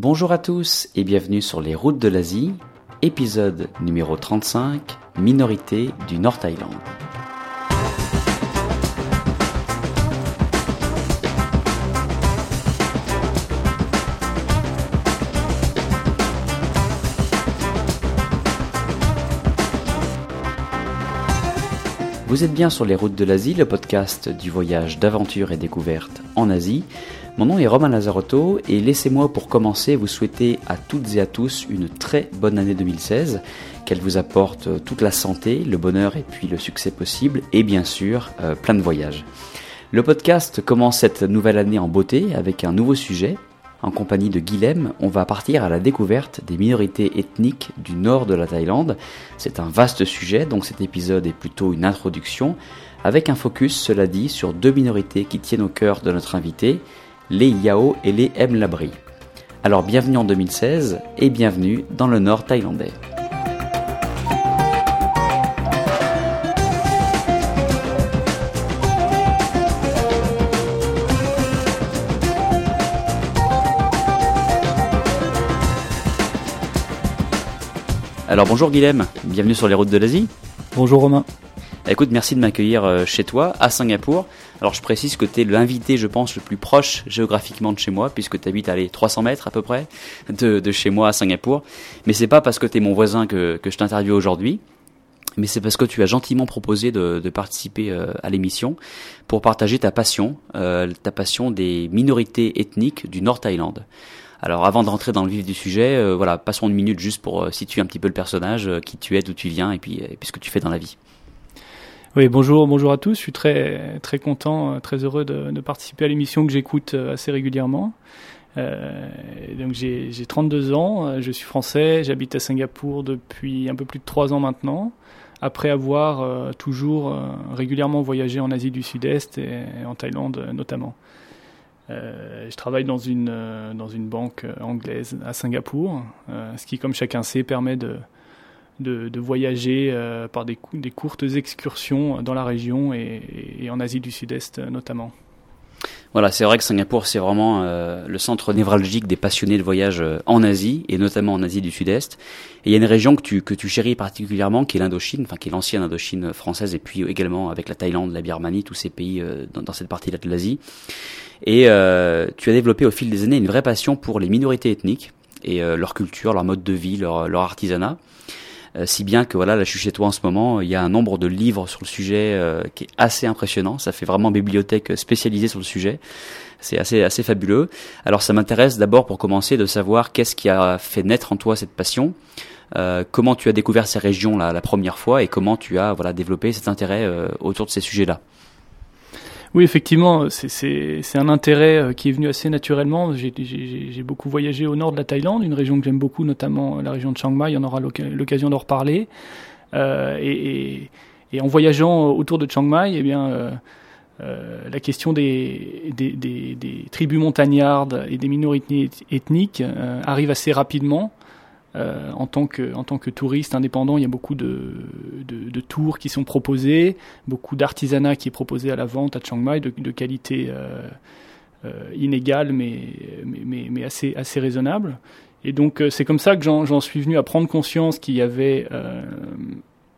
Bonjour à tous et bienvenue sur les routes de l'Asie, épisode numéro 35, minorité du Nord Vous êtes bien sur les routes de l'Asie, le podcast du voyage d'aventure et découverte en Asie. Mon nom est Romain Lazarotto et laissez-moi pour commencer vous souhaiter à toutes et à tous une très bonne année 2016, qu'elle vous apporte toute la santé, le bonheur et puis le succès possible et bien sûr euh, plein de voyages. Le podcast commence cette nouvelle année en beauté avec un nouveau sujet, en compagnie de Guilhem, on va partir à la découverte des minorités ethniques du nord de la Thaïlande. C'est un vaste sujet, donc cet épisode est plutôt une introduction, avec un focus, cela dit, sur deux minorités qui tiennent au cœur de notre invité, les Yao et les Mlabri. Alors bienvenue en 2016 et bienvenue dans le nord thaïlandais. Alors bonjour Guilhem, bienvenue sur les routes de l'Asie. Bonjour Romain. Écoute, merci de m'accueillir euh, chez toi, à Singapour. Alors je précise que tu es l'invité, je pense, le plus proche géographiquement de chez moi, puisque tu habites à les 300 mètres à peu près de, chez moi à Singapour. Mais c'est pas parce que tu es mon voisin que, je t'interviewe aujourd'hui, mais c'est parce que tu as gentiment proposé de, participer euh, à l'émission pour partager ta passion, euh, ta passion des minorités ethniques du Nord Thaïlande. Alors avant de rentrer dans le vif du sujet, euh, voilà, passons une minute juste pour euh, situer un petit peu le personnage, euh, qui tu es, d'où tu viens et puis, et ce que tu fais dans la vie. Oui, bonjour, bonjour à tous. Je suis très très content, très heureux de, participer à l'émission que j'écoute assez régulièrement. Donc j'ai 32 ans, je suis français, j'habite à Singapour depuis un peu plus de 3 ans maintenant, après avoir toujours régulièrement voyagé en Asie du Sud-Est et, en Thaïlande notamment. Euh, je travaille dans une, euh, dans une banque euh, anglaise à Singapour, ce qui, comme chacun sait, permet de, de, voyager par des, des, courtes excursions dans la région et en Asie du Sud-Est notamment. Voilà, c'est vrai que Singapour, c'est vraiment euh, le centre névralgique des passionnés de voyage en Asie, et notamment en Asie du Sud-Est. Et il y a une région que tu, que tu chéris particulièrement, qui est l'Indochine, enfin qui est l'ancienne Indochine française, et puis également avec la Thaïlande, la Birmanie, tous ces pays euh, dans, dans, cette partie-là de l'Asie. Et euh, tu as développé au fil des années une vraie passion pour les minorités ethniques et euh, leur culture, leur mode de vie, leur, leur artisanat. Euh, si bien que voilà, là je suis chez toi en ce moment, il y a un nombre de livres sur le sujet euh, qui est assez impressionnant. Ça fait vraiment bibliothèque spécialisée sur le sujet. C'est assez assez fabuleux. Alors ça m'intéresse d'abord pour commencer de savoir qu'est-ce qui a fait naître en toi cette passion. Euh, comment tu as découvert ces régions là la première fois et comment tu as voilà développé cet intérêt autour de ces sujets là. Oui, effectivement, c'est un intérêt euh, qui est venu assez naturellement. J'ai beaucoup voyagé au nord de la Thaïlande, une région que j'aime beaucoup, notamment la région de Chiang Mai. On aura l'occasion d'en reparler. Euh, et, en voyageant autour de Chiang Mai, eh bien, euh, euh, la question des, tribus montagnardes et des minorités ethniques euh, arrive assez rapidement. Euh, en, tant que, touriste indépendant, il y a beaucoup de, tours qui sont proposés, beaucoup d'artisanat qui est proposé à la vente à Chiang Mai, de, qualité euh, euh, inégale mais, assez, raisonnable. Et donc c'est comme ça que j'en suis venu à prendre conscience qu'il y avait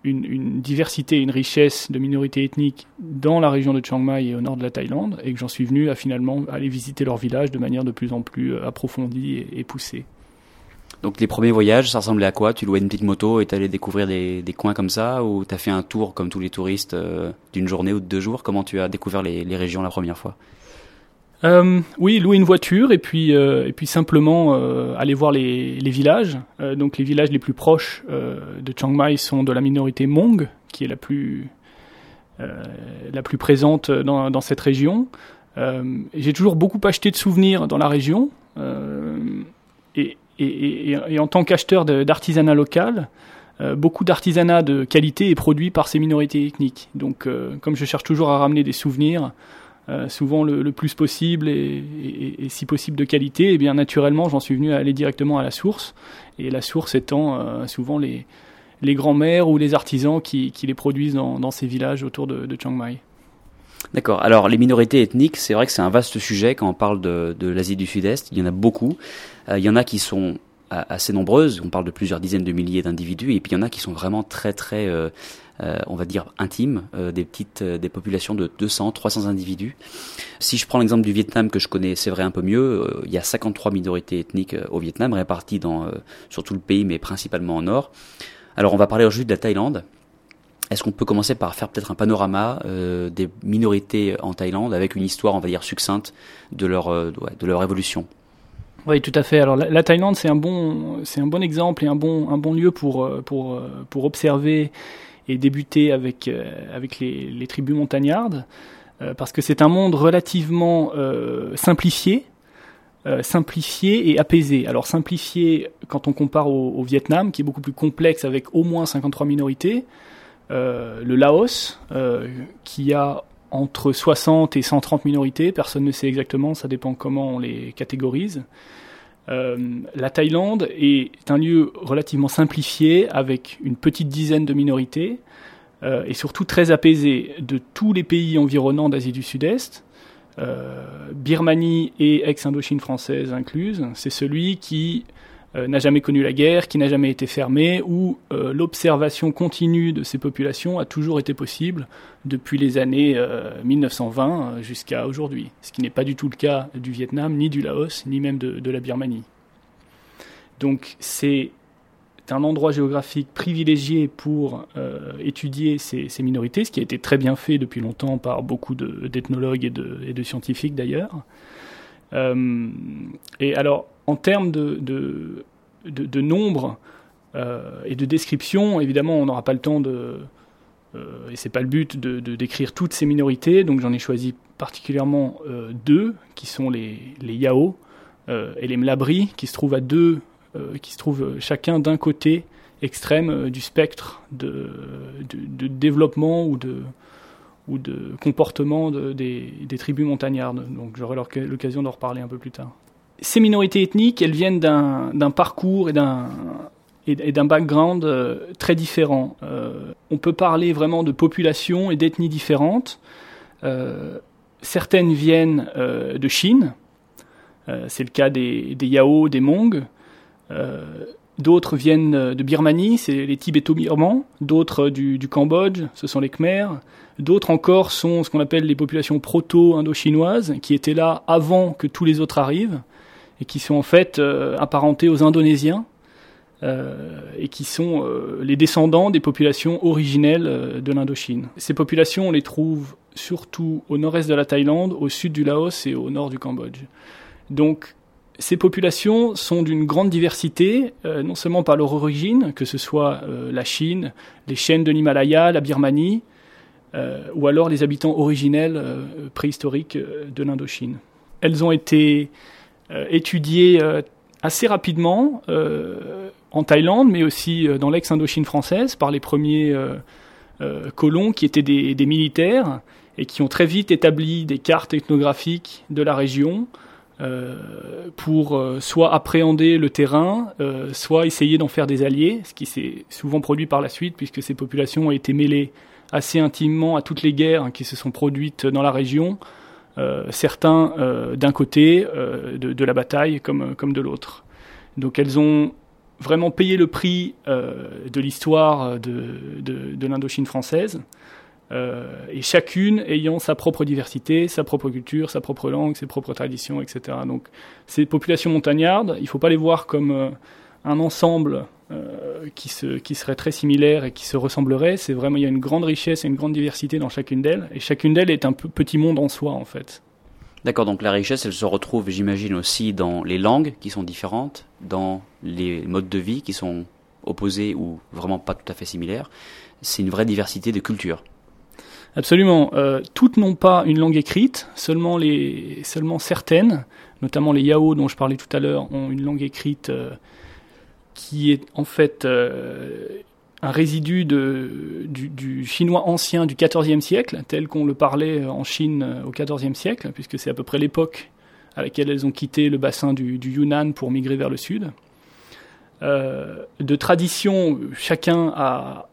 une, diversité, une richesse de minorités ethniques dans la région de Chiang Mai et au nord de la Thaïlande, et que j'en suis venu à finalement aller visiter leur village de manière de plus en plus approfondie et poussée. Donc les premiers voyages, ça ressemblait à quoi? Tu louais une petite moto et t'allais découvrir des, des, coins comme ça Ou t'as fait un tour comme tous les touristes euh, d'une journée ou de deux jours? Comment tu as découvert les, les régions la première fois? Euh, oui, louer une voiture et puis euh, et puis simplement aller voir les, les villages. Donc les villages les plus proches de Chiang Mai sont de la minorité Hmong, qui est la plus la plus présente dans, dans cette région. J'ai toujours beaucoup acheté de souvenirs dans la région et, et, en tant qu'acheteur d'artisanat local, euh, beaucoup d'artisanat de qualité est produit par ces minorités ethniques. Donc, euh, comme je cherche toujours à ramener des souvenirs, euh, souvent le, plus possible et, si possible de qualité, eh bien naturellement, j'en suis venu à aller directement à la source. Et la source étant souvent les, grands-mères ou les artisans qui, les produisent dans, ces villages autour de Chiang Mai. D'accord. Alors les minorités ethniques, c'est vrai que c'est un vaste sujet quand on parle de, de l'Asie du Sud-Est. Il y en a beaucoup. Euh, il y en a qui sont assez nombreuses. On parle de plusieurs dizaines de milliers d'individus, et puis il y en a qui sont vraiment très très, euh, euh, on va dire intimes, des petites, des populations de 200, 300 individus. Si je prends l'exemple du Vietnam que je connais, c'est vrai un peu mieux. il y a 53 minorités ethniques au Vietnam, réparties dans sur tout le pays, mais principalement au nord. Alors on va parler aujourd'hui de la Thaïlande. Est-ce qu'on peut commencer par faire peut-être un panorama euh, des minorités en Thaïlande avec une histoire, on va dire, succincte de leur, euh, de leur évolution? Oui, tout à fait. Alors la, Thaïlande, c'est un bon, c'est un bon exemple et un bon, un bon lieu pour, euh, pour, pour observer et débuter avec, avec les, tribus montagnardes, parce que c'est un monde relativement simplifié, simplifié et apaisé. Alors simplifié quand on compare au, Vietnam, qui est beaucoup plus complexe avec au moins 53 minorités. Euh, le Laos, euh, qui a entre 60 et 130 minorités, personne ne sait exactement, ça dépend comment on les catégorise. Euh, la Thaïlande est un lieu relativement simplifié avec une petite dizaine de minorités et surtout très apaisé de tous les pays environnants d'Asie du Sud-Est. Birmanie et ex-Indochine française incluse, c'est celui qui euh, n'a jamais connu la guerre, qui n'a jamais été fermé, où euh, l'observation continue de ces populations a toujours été possible depuis les années 1920 euh, jusqu'à aujourd'hui, ce qui n'est pas du tout le cas du Vietnam, ni du Laos, ni même de, la Birmanie. Donc c'est un endroit géographique privilégié pour étudier ces, minorités, ce qui a été très bien fait depuis longtemps par beaucoup d'ethnologues et de, et de, scientifiques d'ailleurs. et alors, en termes de, nombre euh, et de description, évidemment, on n'aura pas le temps de, euh, et c'est pas le but de, décrire toutes ces minorités, donc j'en ai choisi particulièrement euh, deux, qui sont les, les Yao et les Mlabri, qui se trouvent à deux, qui se trouvent chacun d'un côté extrême du spectre de, développement ou de, ou de comportement des, des, tribus montagnardes. Donc j'aurai l'occasion d'en reparler un peu plus tard ces minorités ethniques, elles viennent d'un parcours et d'un background euh, très différent. Euh, on peut parler vraiment de populations et d'ethnies différentes. Euh, certaines viennent de Chine, c'est le cas des, des, Yao, des Hmong. D'autres viennent de Birmanie, c'est les Tibéto-Birmans. D'autres du, du, Cambodge, ce sont les Khmers. D'autres encore sont ce qu'on appelle les populations proto-indo-chinoises, qui étaient là avant que tous les autres arrivent et qui sont en fait euh, apparentés aux Indonésiens euh, et qui sont euh, les descendants des populations originelles de l'Indochine. Ces populations, on les trouve surtout au nord-est de la Thaïlande, au sud du Laos et au nord du Cambodge. Donc ces populations sont d'une grande diversité, non seulement par leur origine, que ce soit la Chine, les chaînes de l'Himalaya, la Birmanie, ou alors les habitants originels préhistoriques de l'Indochine. Elles ont été étudié euh, assez rapidement euh, en Thaïlande, mais aussi dans l'ex-Indochine française par les premiers colons qui étaient des, militaires et qui ont très vite établi des cartes ethnographiques de la région euh, pour soit appréhender le terrain, euh, soit essayer d'en faire des alliés, ce qui s'est souvent produit par la suite puisque ces populations ont été mêlées assez intimement à toutes les guerres qui se sont produites dans la région, euh, certains euh, d'un côté euh, de, la bataille comme, de l'autre. Donc elles ont vraiment payé le prix de l'histoire de, de, l'Indochine française, et chacune ayant sa propre diversité, sa propre culture, sa propre langue, ses propres traditions, etc. Donc ces populations montagnardes, il ne faut pas les voir comme un ensemble euh, qui, se, qui serait très similaire et qui se ressemblerait. C'est vraiment, il y a une grande richesse et une grande diversité dans chacune d'elles. Et chacune d'elles est un petit monde en soi, en fait. D'accord, donc la richesse, elle se retrouve, j'imagine, aussi dans les langues qui sont différentes, dans les modes de vie qui sont opposés ou vraiment pas tout à fait similaires. C'est une vraie diversité de cultures. Absolument. Euh, toutes n'ont pas une langue écrite, seulement, les, seulement certaines, notamment les Yao dont je parlais tout à l'heure, ont une langue écrite euh, qui est en fait euh, un résidu du, chinois ancien du XIVe siècle, tel qu'on le parlait en Chine euh, au XIVe siècle, puisque c'est à peu près l'époque à laquelle elles ont quitté le bassin du, Yunnan pour migrer vers le sud. Euh, de tradition, chacun a,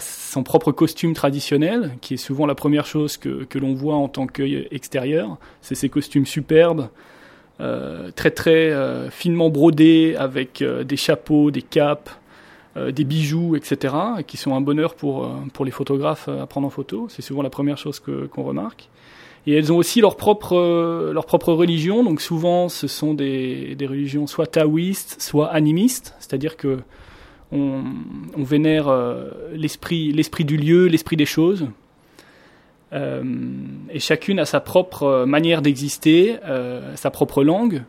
son propre costume traditionnel, qui est souvent la première chose que, l'on voit en tant qu'œil extérieur. C'est ces costumes superbes, euh, très très euh, finement brodés, avec euh, des chapeaux, des capes, euh, des bijoux, etc., qui sont un bonheur pour, euh, pour les photographes à prendre en photo. C'est souvent la première chose que, qu'on remarque. Et elles ont aussi leur propre, leur propre religion. Donc souvent, ce sont des, des religions soit taoïstes, soit animistes. C'est-à-dire que on, on vénère euh, l'esprit, l'esprit du lieu, l'esprit des choses. Euh, et chacune a sa propre manière d'exister, euh, sa propre langue,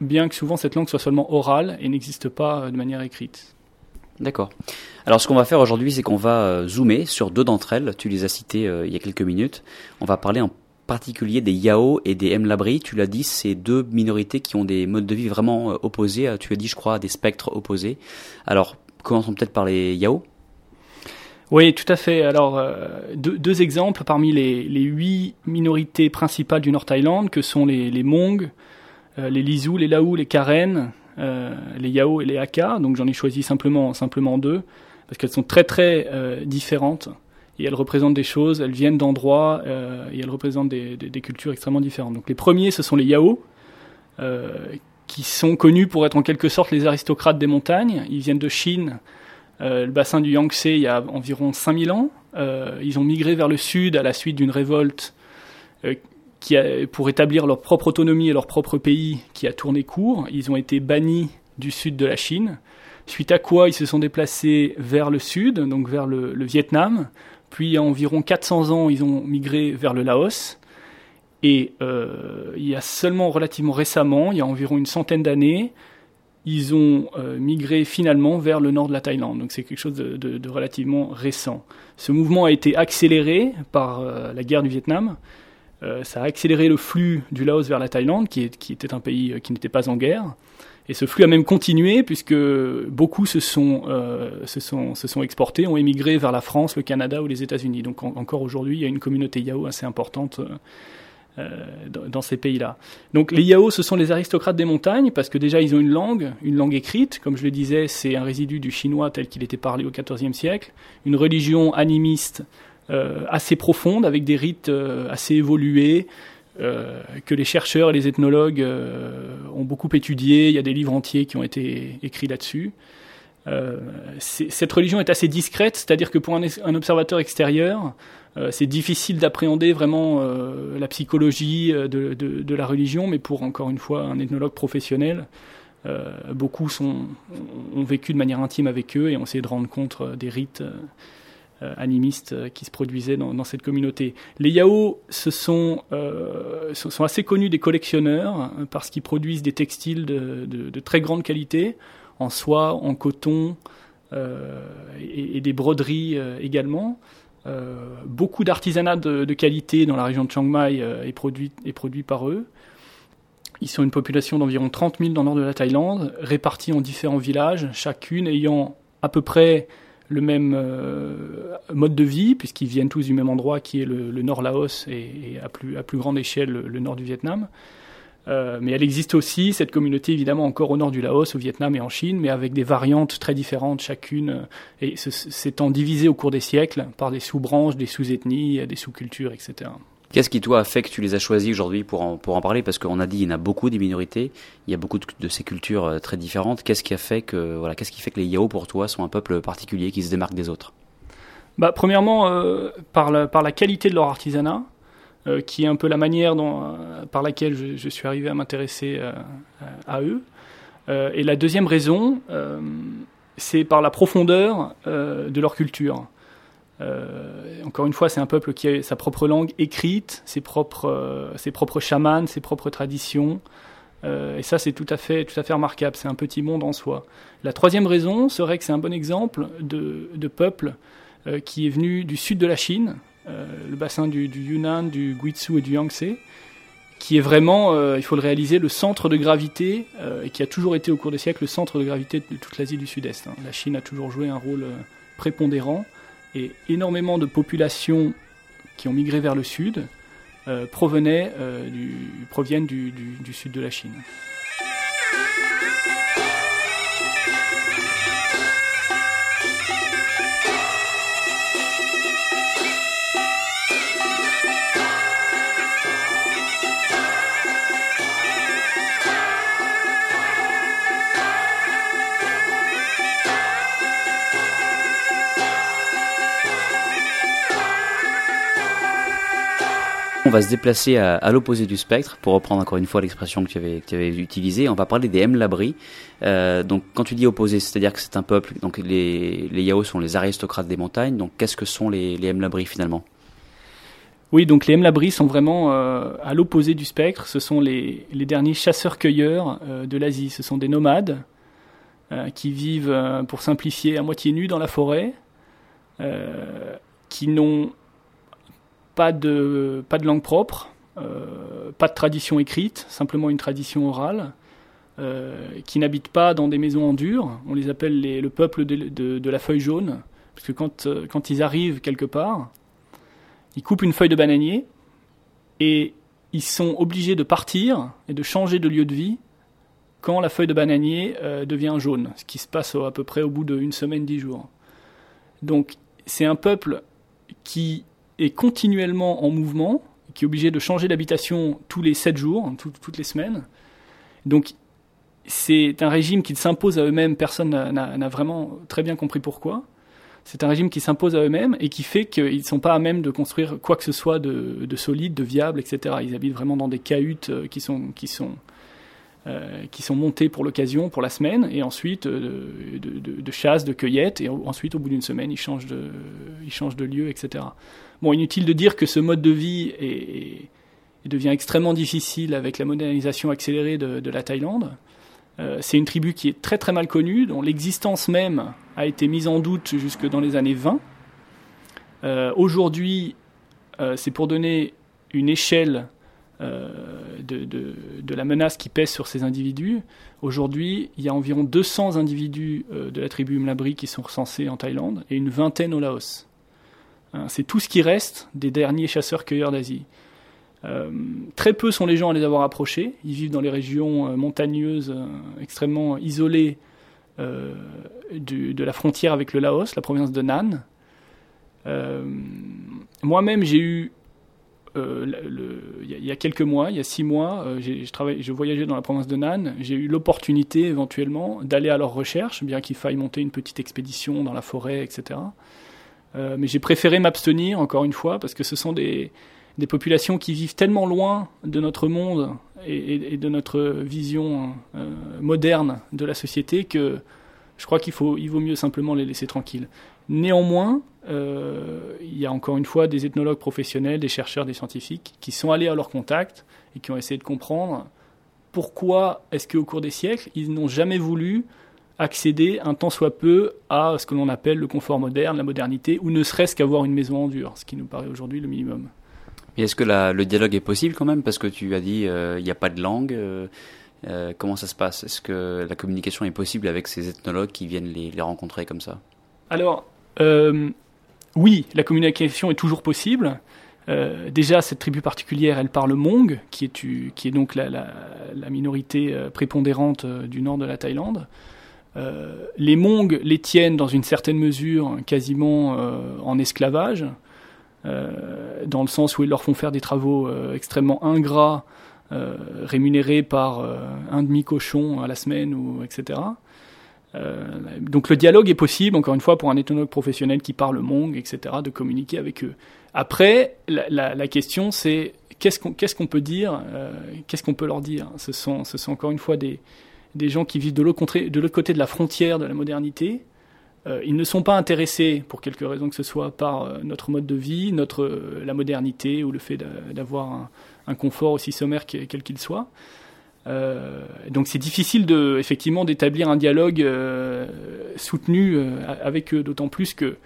bien que souvent cette langue soit seulement orale et n'existe pas de manière écrite. D'accord. Alors ce qu'on va faire aujourd'hui, c'est qu'on va zoomer sur deux d'entre elles. Tu les as citées euh, il y a quelques minutes. On va parler en particulier des Yao et des Mlabri. Tu l'as dit, c'est deux minorités qui ont des modes de vie vraiment opposés. Tu as dit, je crois, des spectres opposés. Alors Commençons peut-être par les Yao. Oui, tout à fait. Alors, euh, deux, exemples parmi les, huit minorités principales du Nord Thaïlande, que sont les, les Hmong, euh, les Lisu, les Lao, les Karen, euh, les Yao et les Hakka. Donc, j'en ai choisi simplement, simplement deux, parce qu'elles sont très, très différentes. Et elles représentent des choses, elles viennent d'endroits, et elles représentent des, des, des, cultures extrêmement différentes. Donc, les premiers, ce sont les Yao, qui sont connus pour être en quelque sorte les aristocrates des montagnes. Ils viennent de Chine, euh, le bassin du Yangtze, il y a environ 5000 ans. Euh, ils ont migré vers le sud à la suite d'une révolte euh, qui pour établir leur propre autonomie et leur propre pays qui a tourné court. Ils ont été bannis du sud de la Chine, suite à quoi ils se sont déplacés vers le sud, donc vers le, le Vietnam. Puis, il y a environ 400 ans, ils ont migré vers le Laos. Et il y a seulement relativement récemment, il y a environ une centaine d'années, ils ont euh, migré finalement vers le nord de la Thaïlande. Donc c'est quelque chose de, relativement récent. Ce mouvement a été accéléré par euh, la guerre du Vietnam. Euh, ça a accéléré le flux du Laos vers la Thaïlande, qui, était un pays qui n'était pas en guerre. Et ce flux a même continué puisque beaucoup se sont, exportés, ont émigré vers la France, le Canada ou les États-Unis. Donc en, encore aujourd'hui, il y a une communauté Yao assez importante dans ces pays-là. Donc les Yao, ce sont les aristocrates des montagnes parce que déjà ils ont une langue, une langue écrite, comme je le disais, c'est un résidu du chinois tel qu'il était parlé au XIVe siècle, une religion animiste euh, assez profonde avec des rites euh, assez évolués. Euh, que les chercheurs et les ethnologues euh, ont beaucoup étudié. Il y a des livres entiers qui ont été écrits là-dessus. Euh, cette religion est assez discrète, c'est-à-dire que pour un, observateur extérieur, euh, c'est difficile d'appréhender vraiment euh, la psychologie de, de, la religion, mais pour encore une fois un ethnologue professionnel, euh, beaucoup ont vécu de manière intime avec eux et ont essayé de rendre compte des rites animistes qui se produisaient dans, cette communauté. Les Yao ce sont, sont assez connus des collectionneurs parce qu'ils produisent des textiles de, très grande qualité en soie, en coton euh, et, des broderies euh, également. Euh, beaucoup d'artisanat de, qualité dans la région de Chiang Mai est, produit, est produit par eux. Ils sont une population d'environ 30 000 dans le nord de la Thaïlande, répartis en différents villages, chacune ayant à peu près le même euh, mode de vie, puisqu'ils viennent tous du même endroit qui est le, nord Laos et, à, plus, à plus grande échelle le, le nord du Vietnam. Euh, mais elle existe aussi, cette communauté évidemment encore au nord du Laos, au Vietnam et en Chine, mais avec des variantes très différentes chacune, euh, et s'étant divisées au cours des siècles par des sous-branches, des sous-ethnies, des sous-cultures, etc. Qu'est-ce qui, toi, a fait que tu les as choisis aujourd'hui pour en, pour en parler? Parce qu'on a dit, il y en a beaucoup des minorités, il y a beaucoup de, de ces cultures euh, très différentes. Qu'est-ce qui a fait que, voilà, qu'est-ce qui fait que les Yao, pour toi, sont un peuple particulier qui se démarque des autres? Bah, Premièrement, euh, par, la, par la qualité de leur artisanat, euh, qui est un peu la manière euh, par laquelle je, suis arrivé à m'intéresser euh, à eux. et la deuxième raison, c'est par la profondeur de leur culture. Encore une fois, c'est un peuple qui a sa propre langue écrite, ses propres, ses propres chamans, ses propres traditions. Et ça, c'est tout à fait, tout à fait remarquable. C'est un petit monde en soi. La troisième raison serait que c'est un bon exemple de, peuple qui est venu du sud de la Chine, le bassin du, Yunnan, du Guizhou et du Yangtze, qui est vraiment, euh, il faut le réaliser, le centre de gravité, euh, et qui a toujours été au cours des siècles le centre de gravité de toute l'Asie du Sud-Est. Hein. La Chine a toujours joué un rôle prépondérant, et énormément de populations qui ont migré vers le sud provenaient, du, proviennent du sud de la Chine. On va se déplacer à, l'opposé du spectre, pour reprendre encore une fois l'expression que tu avais, utilisée. On va parler des Mlabri. Euh, donc, quand tu dis opposé, c'est-à-dire que c'est un peuple. Donc, les, les Yao sont les aristocrates des montagnes. Donc, qu'est-ce que sont les, les Mlabri finalement? Oui, donc les Mlabri sont vraiment euh, à l'opposé du spectre. Ce sont les, derniers chasseurs-cueilleurs euh, de l'Asie. Ce sont des nomades euh, qui vivent, pour simplifier, à moitié nus dans la forêt, qui n'ont pas de, langue propre, pas de tradition écrite, simplement une tradition orale. qui n'habitent pas dans des maisons en dur. On les appelle le peuple de, la feuille jaune, parce que quand, quand ils arrivent quelque part, ils coupent une feuille de bananier et ils sont obligés de partir et de changer de lieu de vie quand la feuille de bananier euh, devient jaune, ce qui se passe à peu près au bout d'une semaine, dix jours. Donc c'est un peuple qui est continuellement en mouvement, qui est obligé de changer d'habitation tous les sept jours, toutes les semaines. Donc c'est un régime qui s'impose à eux-mêmes, personne n'a vraiment très bien compris pourquoi. C'est un régime qui s'impose à eux-mêmes et qui fait qu'ils ne sont pas à même de construire quoi que ce soit de, de, solide, de viable, etc. Ils habitent vraiment dans des cahutes euh, qui sont, euh, qui sont montées pour l'occasion, pour la semaine, et ensuite euh, de, chasse, de cueillette, et ensuite au bout d'une semaine, ils changent, de, ils changent de lieu, etc. Bon, inutile de dire que ce mode de vie est, devient extrêmement difficile avec la modernisation accélérée de, la Thaïlande. Euh, c'est une tribu qui est très très mal connue, dont l'existence même a été mise en doute jusque dans les années 20. Euh, Aujourd'hui, c'est pour donner une échelle de, de, la menace qui pèse sur ces individus. Aujourd'hui, il y a environ 200 individus euh, de la tribu Mlabri qui sont recensés en Thaïlande et une vingtaine au Laos. Hein, c'est tout ce qui reste des derniers chasseurs-cueilleurs d'Asie. Euh, très peu sont les gens à les avoir approchés. Ils vivent dans les régions euh, montagneuses euh, extrêmement isolées de la frontière avec le Laos, la province de Nan. Moi-même, j'ai eu, il y, a quelques mois, il y a six mois, je, travaillé, je voyageais dans la province de Nan. J'ai eu l'opportunité éventuellement d'aller à leur recherche, bien qu'il faille monter une petite expédition dans la forêt, etc. mais j'ai préféré m'abstenir, encore une fois, parce que ce sont des, populations qui vivent tellement loin de notre monde et, de notre vision euh, moderne de la société que je crois qu'il il vaut mieux simplement les laisser tranquilles. Néanmoins, euh, il y a encore une fois des ethnologues professionnels, des chercheurs, des scientifiques qui sont allés à leur contact et qui ont essayé de comprendre pourquoi est-ce qu'au cours des siècles, ils n'ont jamais voulu accéder un tant soit peu à ce que l'on appelle le confort moderne, la modernité, ou ne serait-ce qu'avoir une maison en dur, ce qui nous paraît aujourd'hui le minimum. Et est-ce que la, le dialogue est possible quand même? Parce que tu as dit euh, il n'y a pas de langue. Euh, euh, comment ça se passe? Est-ce que la communication est possible avec ces ethnologues qui viennent les, les rencontrer comme ça? Alors, euh, oui, la communication est toujours possible. Euh, déjà, cette tribu particulière, elle parle Hmong, qui est, donc la, minorité prépondérante du nord de la Thaïlande. les Hmong les tiennent dans une certaine mesure quasiment en esclavage. Euh, dans le sens où ils leur font faire des travaux euh, extrêmement ingrats, euh, rémunérés par un demi-cochon à la semaine, etc. donc le dialogue est possible, encore une fois, pour un ethnologue professionnel qui parle mong, etc., de communiquer avec eux. Après, la, question c'est qu'est-ce qu'on peut dire, euh, qu'est-ce qu'on peut leur dire? Ce sont, encore une fois des, gens qui vivent de l'autre côté, de la frontière de la modernité, euh, ils ne sont pas intéressés, pour quelque raison que ce soit, par euh, notre mode de vie, notre, euh, la modernité ou le fait d'avoir un, un, confort aussi sommaire quel qu'il soit. Euh, donc c'est difficile de, effectivement d'établir un dialogue euh, soutenu avec eux, d'autant plus que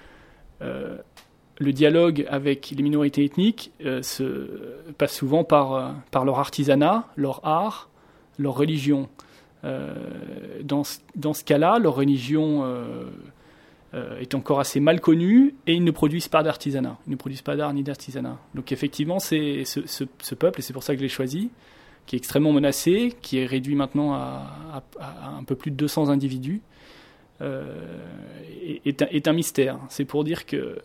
le dialogue avec les minorités ethniques se passe souvent par, par leur artisanat, leur art, leur religion. dans, dans ce cas-là, leur religion euh, est encore assez mal connu et ils ne produisent pas d'artisanat. Ils ne produisent pas d'art ni d'artisanat. Donc effectivement, c'est ce, ce, ce, peuple, et c'est pour ça que je l'ai choisi, qui est extrêmement menacé, qui est réduit maintenant à, un peu plus de 200 individus, euh, est, un mystère. C'est pour dire que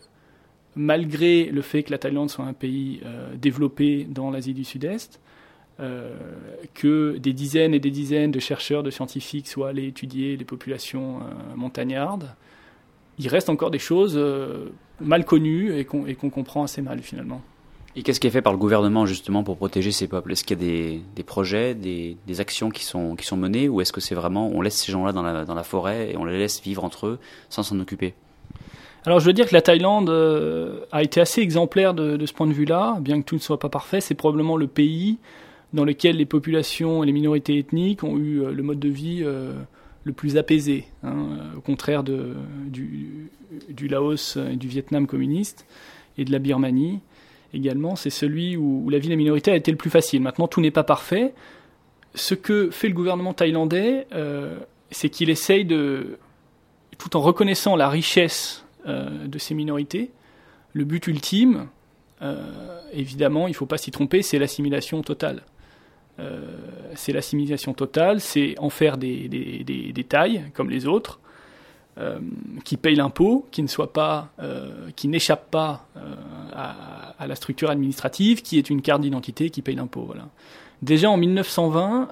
malgré le fait que la Thaïlande soit un pays euh, développé dans l'Asie du Sud-Est, euh, que des dizaines et des dizaines de chercheurs, de scientifiques soient allés étudier les populations montagnardes, il reste encore des choses mal connues et qu'on comprend assez mal finalement. Et qu'est-ce qui est fait par le gouvernement justement pour protéger ces peuples? Est-ce qu'il y a des, projets, des, actions qui sont, menées ou est-ce que c'est vraiment on laisse ces gens-là dans la, forêt et on les laisse vivre entre eux sans s'en occuper? Alors je veux dire que la Thaïlande euh, a été assez exemplaire de, ce point de vue-là, bien que tout ne soit pas parfait. C'est probablement le pays dans lequel les populations et les minorités ethniques ont eu euh, le mode de vie euh, le plus apaisé, hein, au contraire du, Laos et du Vietnam communiste et de la Birmanie également. C'est celui où, la vie des minorités a été le plus facile. Maintenant, tout n'est pas parfait. Ce que fait le gouvernement thaïlandais, euh, c'est qu'il essaye de, tout en reconnaissant la richesse euh, de ces minorités, le but ultime, euh, évidemment, il ne faut pas s'y tromper, c'est l'assimilation totale. C'est l'assimilation totale, c'est en faire des, des, des, tailles comme les autres, euh, qui payent l'impôt, qui ne soit pas, euh, qui n'échappe pas à, à, la structure administrative, qui est une carte d'identité, qui paye l'impôt. Voilà. Déjà en 1920,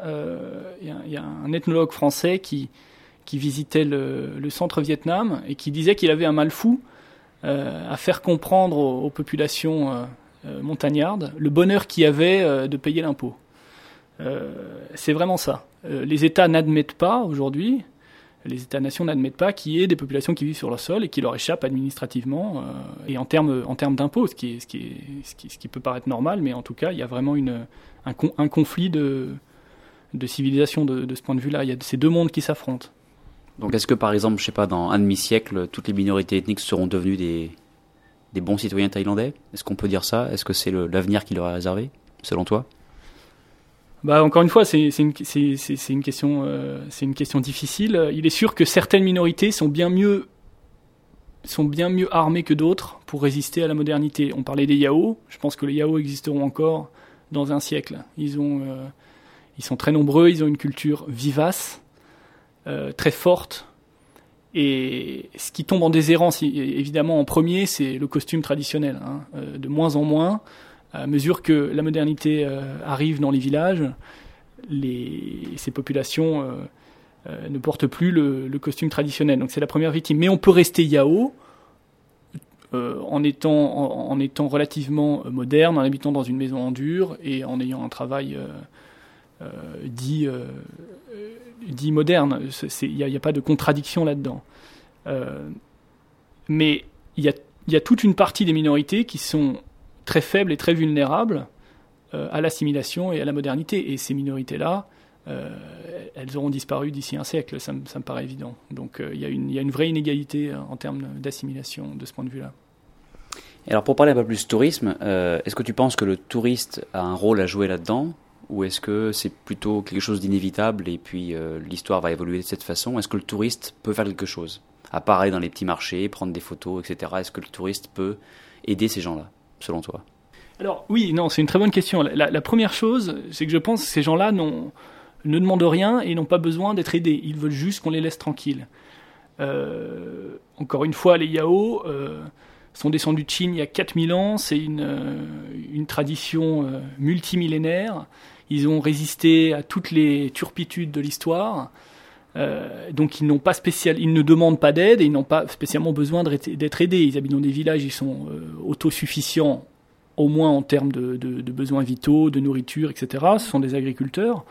il y, a un ethnologue français qui, visitait le, centre Vietnam et qui disait qu'il avait un mal fou à faire comprendre aux, aux populations montagnardes le bonheur qu'il y avait de payer l'impôt. Euh, c'est vraiment ça. Euh, les États n'admettent pas aujourd'hui, les États-nations n'admettent pas qu'il y ait des populations qui vivent sur leur sol et qui leur échappent administrativement euh, et en termes en d'impôts, ce qui, ce, ce qui peut paraître normal, mais en tout cas, il y a vraiment une, un, un conflit de, de civilisation de, de ce point de vue-là. Il y a ces deux mondes qui s'affrontent. Donc, est-ce que par exemple, je sais pas, dans un demi-siècle, toutes les minorités ethniques seront devenues des, des bons citoyens thaïlandais? Est-ce qu'on peut dire ça? Est-ce que c'est l'avenir qui leur est réservé, selon toi? Bah, encore une fois, c'est une, une, question, euh, une question difficile. Il est sûr que certaines minorités sont bien mieux, sont bien mieux armées que d'autres pour résister à la modernité. On parlait des Yao. Je pense que les Yao existeront encore dans un siècle. Ils ont, euh, ils sont très nombreux. Ils ont une culture vivace, euh, très forte. Et ce qui tombe en déshérence, évidemment, en premier, c'est le costume traditionnel. Hein, euh, de moins en moins à mesure que la modernité euh, arrive dans les villages, ces populations euh, euh, ne portent plus le, costume traditionnel. Donc c'est la première victime. Mais on peut rester Yao en, étant, en, en, étant relativement moderne, en habitant dans une maison en dur et en ayant un travail dit, moderne. Il n'y a, pas de contradiction là-dedans. mais il y a toute une partie des minorités qui sont très faibles et très vulnérables euh, à l'assimilation et à la modernité. Et ces minorités-là, euh, elles auront disparu d'ici un siècle, ça, me paraît évident. Donc euh, il y, a une vraie inégalité en termes d'assimilation de ce point de vue-là. Alors pour parler un peu plus tourisme, est-ce que tu penses que le touriste a un rôle à jouer là-dedans? Ou est-ce que c'est plutôt quelque chose d'inévitable et puis l'histoire va évoluer de cette façon? Est-ce que le touriste peut faire quelque chose? À part aller dans les petits marchés, prendre des photos, etc. Est-ce que le touriste peut aider ces gens-là? Selon toi Alors oui, non, c'est une très bonne question. La, première chose, c'est que je pense que ces gens-là ne demandent rien et n'ont pas besoin d'être aidés. Ils veulent juste qu'on les laisse tranquilles. Euh, encore une fois, les Yao euh, sont descendus de Chine il y a 4000 ans. C'est une, euh, une tradition multimillénaire. Ils ont résisté à toutes les turpitudes de l'histoire. Euh, donc ils n'ont pas spécial, ils ne demandent pas d'aide et ils n'ont pas spécialement besoin d'être aidés. Ils habitent dans des villages, ils sont euh, autosuffisants au moins en termes de, besoins vitaux, de nourriture, etc. Ce sont des agriculteurs.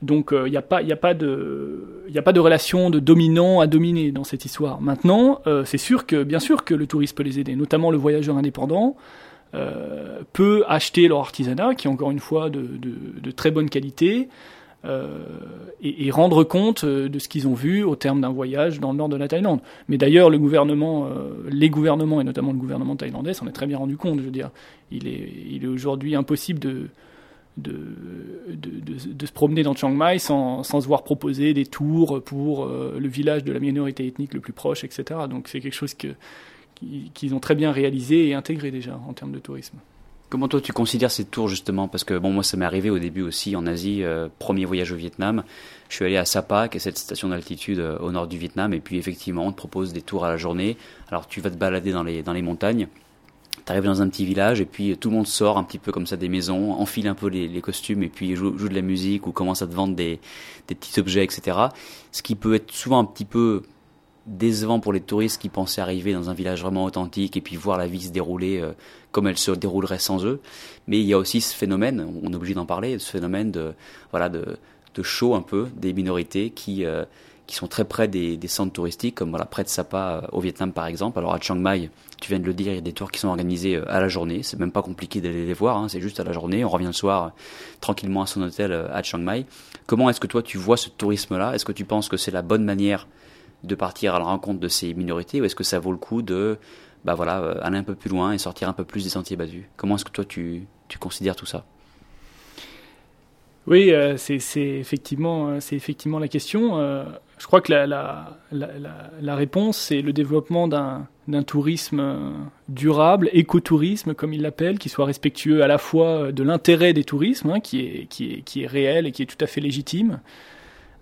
Donc il euh, n'y a pas, de, relation de dominant à dominer dans cette histoire. Maintenant, euh, c'est sûr que, bien sûr, que le touriste peut les aider, notamment le voyageur indépendant. Peut acheter leur artisanat, qui est encore une fois de très bonne qualité, euh, et, rendre compte euh, de ce qu'ils ont vu au terme d'un voyage dans le nord de la Thaïlande. Mais d'ailleurs, le gouvernement, euh, les gouvernements et notamment le gouvernement thaïlandais s'en est très bien rendu compte. Je veux dire, il est, aujourd'hui impossible de se promener dans Chiang Mai sans, se voir proposer des tours pour le village de la minorité ethnique le plus proche, etc. Donc c'est quelque chose qu'ils ont très bien réalisé et intégré déjà en termes de tourisme. Comment toi tu considères ces tours justement? Parce que bon moi ça m'est arrivé au début aussi en Asie, euh, premier voyage au Vietnam. Je suis allé à Sapa, qui est cette station d'altitude euh, au nord du Vietnam, et puis effectivement on te propose des tours à la journée. Alors tu vas te balader dans les, dans les montagnes, tu arrives dans un petit village, et puis tout le monde sort un petit peu comme ça des maisons, enfile un peu les, les costumes, et puis joue, joue, de la musique ou commence à te vendre des, des petits objets, etc. Ce qui peut être souvent un petit peu décevant pour les touristes qui pensaient arriver dans un village vraiment authentique et puis voir la vie se dérouler euh, comme elle se déroulerait sans eux. Mais il y a aussi ce phénomène, on est obligé d'en parler, ce phénomène de voilà de, de show un peu des minorités qui euh, qui sont très près des, des, centres touristiques, comme voilà près de Sapa au Vietnam par exemple. Alors à Chiang Mai, tu viens de le dire, il y a des tours qui sont organisés à la journée. C'est même pas compliqué d'aller les voir, hein, c'est juste à la journée. On revient le soir tranquillement à son hôtel à Chiang Mai. Comment est-ce que toi tu vois ce tourisme-là? Est-ce que tu penses que c'est la bonne manière de partir à la rencontre de ces minorités ou est-ce que ça vaut le coup de bah voilà, euh, aller un peu plus loin et sortir un peu plus des sentiers battus? Comment est-ce que toi tu, tu considères tout ça? Oui, euh, c'est effectivement, euh, effectivement la question. je crois que la, la, la, la réponse, c'est le développement d'un tourisme durable, écotourisme, comme il l'appelle, qui soit respectueux à la fois de l'intérêt des tourismes, hein, qui, est, qui, est, qui est réel et qui est tout à fait légitime,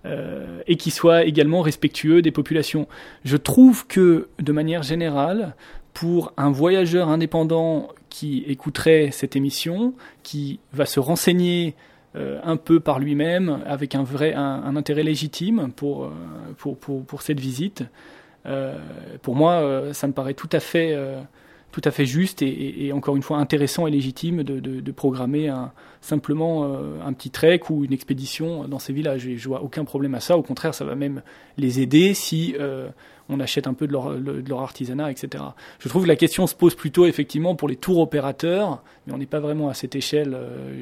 euh, et qui soit également respectueux des populations. Je trouve que, de manière générale, pour un voyageur indépendant qui écouterait cette émission, qui va se renseigner euh, un peu par lui-même, avec un vrai un, intérêt légitime euh, pour, pour, pour, cette visite, pour moi, ça me paraît tout à fait tout à fait juste et, encore une fois intéressant et légitime de, programmer simplement euh, un petit trek ou une expédition dans ces villages. Je vois aucun problème à ça. Au contraire, ça va même les aider si euh, on achète un peu de leur, artisanat, etc. Je trouve que la question se pose plutôt effectivement pour les tours opérateurs, mais on n'est pas vraiment à cette échelle, euh,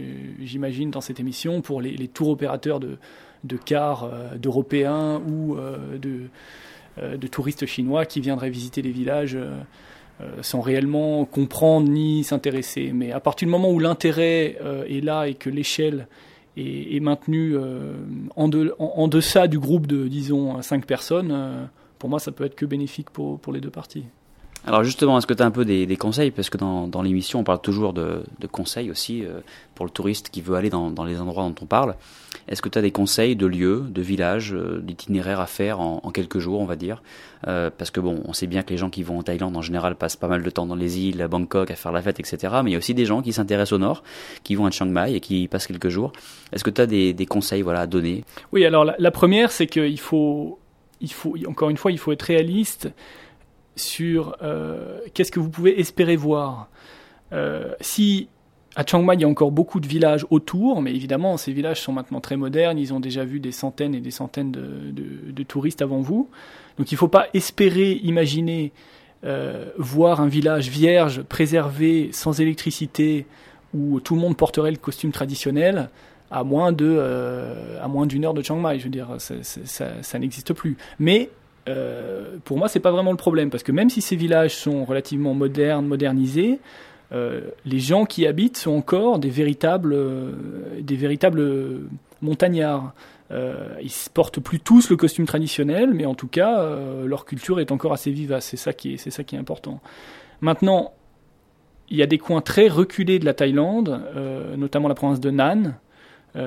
j'imagine, dans cette émission, pour les, les tours opérateurs de, cars d'Européens ou de touristes chinois qui viendraient visiter les villages. Euh, sans réellement comprendre ni s'intéresser. Mais à partir du moment où l'intérêt euh, est là et que l'échelle est, maintenue euh, en, de, en, deçà du groupe de, disons, 5 personnes, pour moi, ça peut être que bénéfique pour les deux parties. Alors justement, est-ce que tu as un peu des, conseils? Parce que dans, l'émission, on parle toujours de, conseils aussi euh, pour le touriste qui veut aller dans, les endroits dont on parle. Est-ce que tu as des conseils de lieux, de villages, euh, d'itinéraires à faire en, quelques jours, on va dire? Euh, Parce que bon, on sait bien que les gens qui vont en Thaïlande, en général, passent pas mal de temps dans les îles, à Bangkok, à faire la fête, etc. Mais il y a aussi des gens qui s'intéressent au nord, qui vont à Chiang Mai et qui passent quelques jours. Est-ce que tu as des, des, conseils voilà, à donner? Oui, alors la, la première, c'est qu'il faut, il faut, encore une fois, il faut être réaliste sur euh, qu'est-ce que vous pouvez espérer voir. Euh, si à Chiang Mai, il y a encore beaucoup de villages autour, mais évidemment, ces villages sont maintenant très modernes, ils ont déjà vu des centaines et des centaines de, touristes avant vous. Donc il ne faut pas espérer, imaginer euh, voir un village vierge, préservé, sans électricité, où tout le monde porterait le costume traditionnel, à moins de d'une heure de Chiang Mai. Je veux dire, ça, ça n'existe plus. Mais euh, pour moi, c'est pas vraiment le problème, parce que même si ces villages sont relativement modernes, modernisés, euh, les gens qui y habitent sont encore des véritables, euh, des véritables montagnards. ils portent plus tous le costume traditionnel, mais en tout cas, leur culture est encore assez vivace. C'est ça qui est, c'est ça qui est important. Maintenant, il y a des coins très reculés de la Thaïlande, notamment la province de Nan, à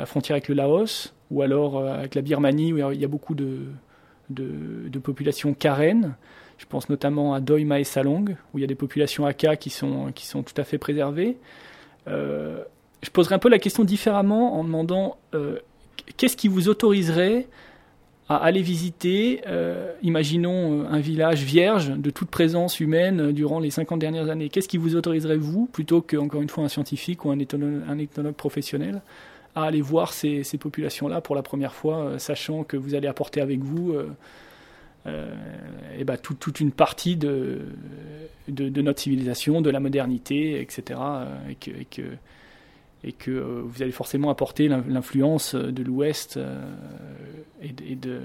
la frontière avec le Laos, ou alors avec la Birmanie, où il y a beaucoup de, de, populations karen. Je pense notamment à Doi Mae Salong, où il y a des populations Aka qui sont, tout à fait préservées. Euh, je poserai un peu la question différemment en demandant euh, qu'est-ce qui vous autoriserait à aller visiter, euh, imaginons un village vierge de toute présence humaine durant les 50 dernières années? Qu'est-ce qui vous autoriserait, vous, plutôt qu'encore une fois un scientifique ou un ethnologue professionnel, à aller voir ces, populations-là pour la première fois, euh, sachant que vous allez apporter avec vous euh, euh, et bah, toute une partie de, de, notre civilisation, de la modernité, etc. et et et que vous allez forcément apporter l'influence de l'Ouest et, de,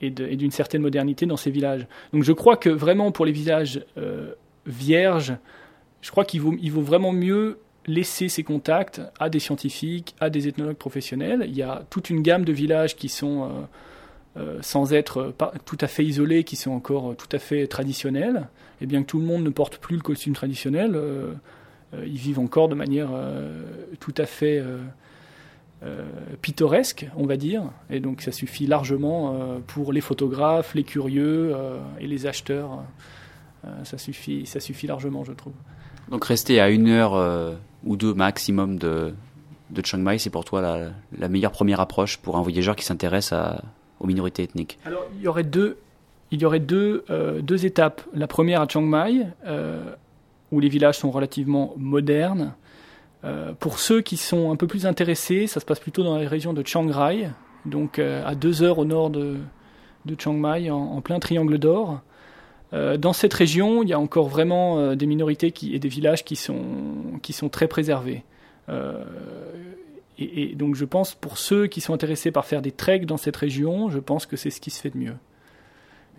et d'une certaine modernité dans ces villages. Donc je crois que vraiment pour les villages vierges, je crois qu'il vaut, il vaut vraiment mieux laisser ses contacts à des scientifiques, à des ethnologues professionnels. Il y a toute une gamme de villages qui sont, euh, euh, sans être tout à fait isolés, qui sont encore tout à fait traditionnels. Et bien que tout le monde ne porte plus le costume traditionnel, euh, ils vivent encore de manière tout à fait pittoresque, on va dire. Et donc ça suffit largement pour les photographes, les curieux et les acheteurs. ça, suffit, ça suffit largement, je trouve. Donc rester à une heure ou deux maximum de, de Chiang Mai, c'est pour toi la, meilleure première approche pour un voyageur qui s'intéresse aux minorités ethniques Alors il y aurait deux, il y aurait deux, deux étapes. La première à Chiang Mai, où les villages sont relativement modernes. pour ceux qui sont un peu plus intéressés, ça se passe plutôt dans la région de Chiang Rai, donc à deux heures au nord de, de Chiang Mai, en plein triangle d'or. Euh, dans cette région, il y a encore vraiment euh, des minorités et des villages qui sont, qui sont très préservés. Euh, et, donc je pense, pour ceux qui sont intéressés par faire des treks dans cette région, je pense que c'est ce qui se fait de mieux.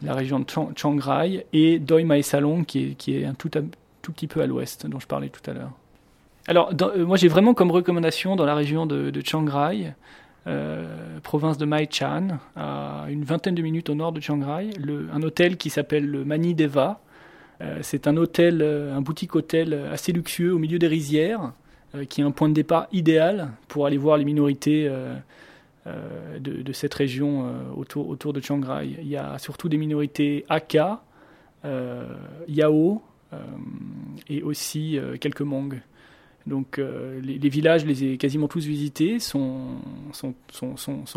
La région de Chiang Rai et Doi Mae Salong, qui est, qui est un tout, tout petit peu à l'ouest, dont je parlais tout à l'heure. Alors, moi j'ai vraiment comme recommandation dans la région de, de Chiang Rai, euh, province de Mai Chan, à une vingtaine de minutes au nord de Chiang Rai, un hôtel qui s'appelle le Mani Deva. Euh, c'est un hôtel, euh, un boutique hôtel assez luxueux au milieu des rizières, qui est un point de départ idéal pour aller voir les minorités de, cette région autour, de Chiang Rai. Il y a surtout des minorités Hakka, Yao et aussi quelques Hmong. Donc euh, les, villages, les ai quasiment tous visités, sont,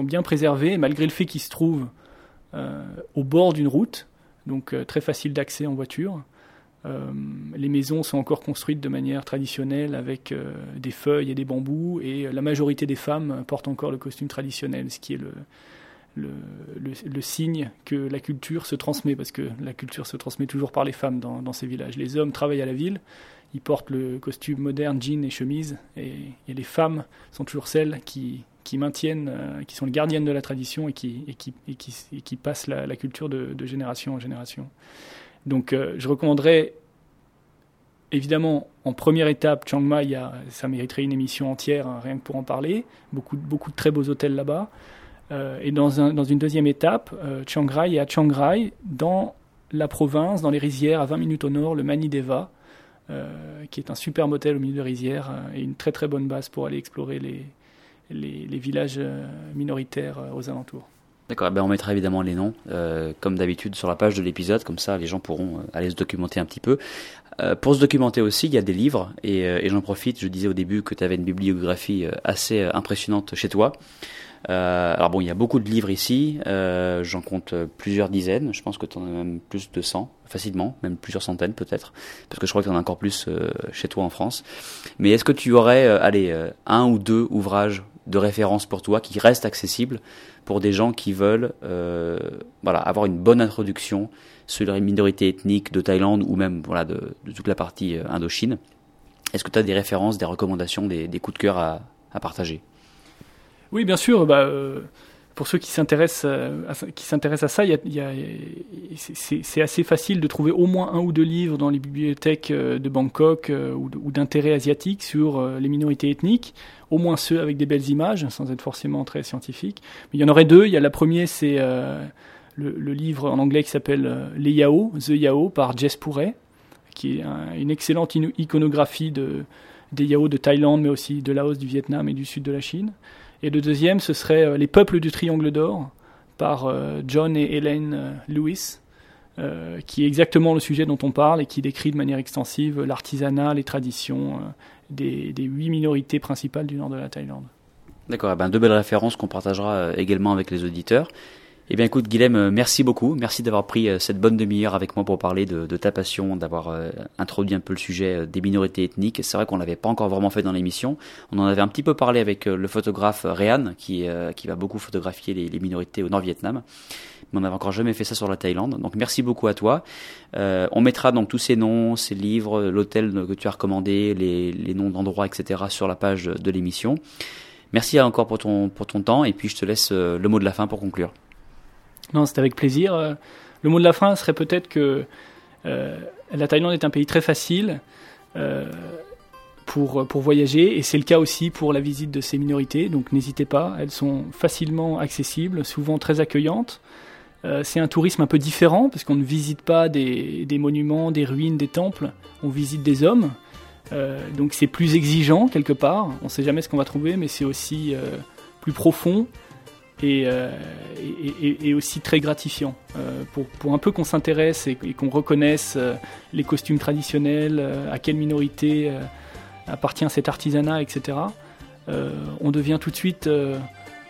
bien préservés, malgré le fait qu'ils se trouvent euh, au bord d'une route, donc euh, très facile d'accès en voiture. les maisons sont encore construites de manière traditionnelle avec des feuilles et des bambous, et la majorité des femmes portent encore le costume traditionnel, ce qui est le, signe que la culture se transmet, parce que la culture se transmet toujours par les femmes dans ces villages. Les hommes travaillent à la ville, ils portent le costume moderne, jean et chemise, et, les femmes sont toujours celles qui, qui maintiennent, euh, qui sont les gardiennes de la tradition et qui, et qui, et qui, qui passent la, culture de, génération en génération. Donc euh, je recommanderais évidemment en première étape, Chiang Mai, ça mériterait une émission entière, hein, rien que pour en parler, beaucoup, beaucoup de très beaux hôtels là-bas. Euh, et dans, un, dans, une deuxième étape, Chiang Rai et à Chiang Rai, dans la province, dans les rizières, à 20 minutes au nord, le Manideva, euh, qui est un super motel au milieu de rizières euh, et une très très bonne base pour aller explorer les, les, villages euh, minoritaires aux alentours. D'accord, eh ben on mettra évidemment les noms, comme d'habitude, sur la page de l'épisode, comme ça les gens pourront aller se documenter un petit peu. pour se documenter aussi, il y a des livres, et, et j'en profite, je disais au début que tu avais une bibliographie assez impressionnante chez toi. Euh, alors bon, il y a beaucoup de livres ici, euh, j'en compte plusieurs dizaines, je pense que tu en as même plus de 100, facilement, même plusieurs centaines peut-être, parce que je crois que tu en as encore plus euh, chez toi en France. Mais est-ce que tu aurais, euh, allez, euh, un ou deux ouvrages de référence pour toi qui restent accessibles pour des gens qui veulent voilà, avoir une bonne introduction sur les minorités ethniques de Thaïlande ou même voilà, de, toute la partie Indochine? Est-ce que tu as des références, des recommandations, des, coups de cœur à partager? Oui, bien sûr. Bah, euh, pour ceux qui s'intéressent euh, à, s'intéressent à ça, c'est assez facile de trouver au moins un ou deux livres dans les bibliothèques euh, de Bangkok ou, d'intérêt asiatique sur les minorités ethniques, au moins ceux avec des belles images, sans être forcément très scientifiques. Mais il y en aurait deux. Il y a la première, c'est le, livre en anglais qui s'appelle Les Yao, The Yao, par Jess Pourret, qui est une excellente iconographie de, des Yao de Thaïlande, mais aussi de Laos, du Vietnam et du sud de la Chine. Et le deuxième, ce serait euh, Les peuples du Triangle d'Or par euh, John et Helen euh, Lewis, qui est exactement le sujet dont on parle et qui décrit de manière extensive l'artisanat, les traditions des, huit minorités principales du nord de la Thaïlande. D'accord, eh ben deux belles références qu'on partagera également avec les auditeurs. Eh bien, écoute, Guilhem, euh, merci beaucoup. Merci d'avoir pris euh, cette bonne demi-heure avec moi pour parler de, ta passion, d'avoir euh, introduit un peu le sujet des minorités ethniques. C'est vrai qu'on l'avait pas encore vraiment fait dans l'émission. On en avait un petit peu parlé avec le photographe Réan, qui, va beaucoup photographier les, minorités au Nord-Vietnam. Mais on n'avait encore jamais fait ça sur la Thaïlande. Donc, merci beaucoup à toi. on mettra donc tous ces noms, ces livres, l'hôtel que tu as recommandé, les, les noms d'endroits, etc. sur la page de l'émission. Merci encore pour ton, pour ton temps et puis je te laisse le mot de la fin pour conclure. Non, c'est avec plaisir. Euh, le mot de la fin serait peut-être que euh, la Thaïlande est un pays très facile euh, pour, pour voyager et c'est le cas aussi pour la visite de ces minorités. Donc n'hésitez pas, elles sont facilement accessibles, souvent très accueillantes. c'est un tourisme un peu différent parce qu'on ne visite pas des, des, monuments, des ruines, des temples, on visite des hommes. donc c'est plus exigeant quelque part. On ne sait jamais ce qu'on va trouver, mais c'est aussi plus profond, euh, et, aussi très gratifiant. Euh, pour, pour, un peu qu'on s'intéresse et, qu'on reconnaisse euh, les costumes traditionnels, à quelle minorité appartient cet artisanat, etc., on devient tout de suite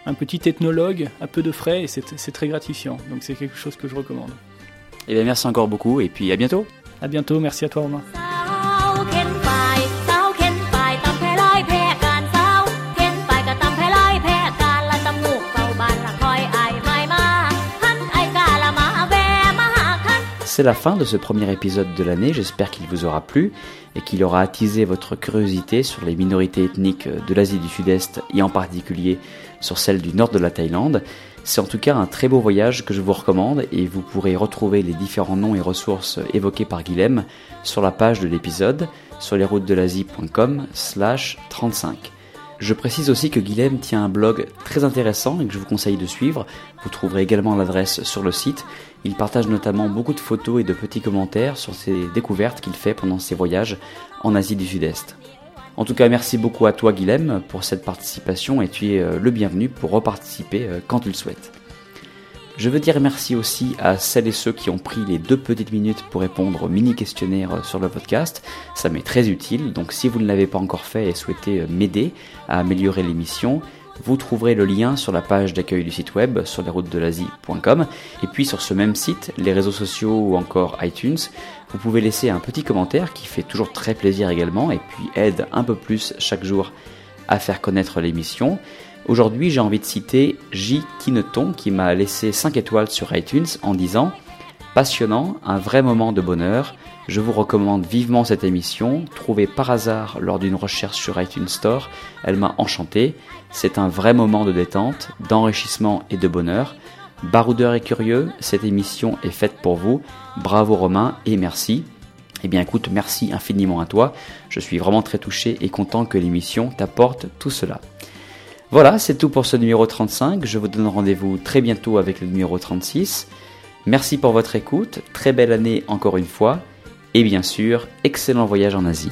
un petit ethnologue à peu de frais et c'est très gratifiant. Donc c'est quelque chose que je recommande. Eh bien, merci encore beaucoup et puis à bientôt. À bientôt, merci à toi Romain. C'est la fin de ce premier épisode de l'année, j'espère qu'il vous aura plu et qu'il aura attisé votre curiosité sur les minorités ethniques de l'Asie du Sud-Est et en particulier sur celle du nord de la Thaïlande. C'est en tout cas un très beau voyage que je vous recommande et vous pourrez retrouver les différents noms et ressources évoqués par Guilhem sur la page de l'épisode sur lesroutesdelasie.com slash 35. Je précise aussi que Guilhem tient un blog très intéressant et que je vous conseille de suivre. Vous trouverez également l'adresse sur le site. Il partage notamment beaucoup de photos et de petits commentaires sur ses découvertes qu'il fait pendant ses voyages en Asie du Sud-Est. En tout cas, merci beaucoup à toi Guilhem pour cette participation et tu es euh, le bienvenu pour reparticiper euh, quand tu le souhaites. Je veux dire merci aussi à celles et ceux qui ont pris les deux petites minutes pour répondre au mini questionnaire sur le podcast. Ça m'est très utile, donc si vous ne l'avez pas encore fait et souhaitez m'aider à améliorer l'émission, vous trouverez le lien sur la page d'accueil du site web sur lesroutesdelasie.com et puis sur ce même site, les réseaux sociaux ou encore iTunes, vous pouvez laisser un petit commentaire qui fait toujours très plaisir également et puis aide un peu plus chaque jour à faire connaître l'émission. Aujourd'hui, j'ai envie de citer J. Kineton qui m'a laissé 5 étoiles sur iTunes en disant Passionnant, un vrai moment de bonheur. Je vous recommande vivement cette émission, trouvée par hasard lors d'une recherche sur iTunes Store. Elle m'a enchanté. C'est un vrai moment de détente, d'enrichissement et de bonheur. Baroudeur et curieux, cette émission est faite pour vous. Bravo Romain et merci. Eh bien écoute, merci infiniment à toi. Je suis vraiment très touché et content que l'émission t'apporte tout cela. Voilà, c'est tout pour ce numéro 35. Je vous donne rendez-vous très bientôt avec le numéro 36. Merci pour votre écoute, très belle année encore une fois, et bien sûr, excellent voyage en Asie.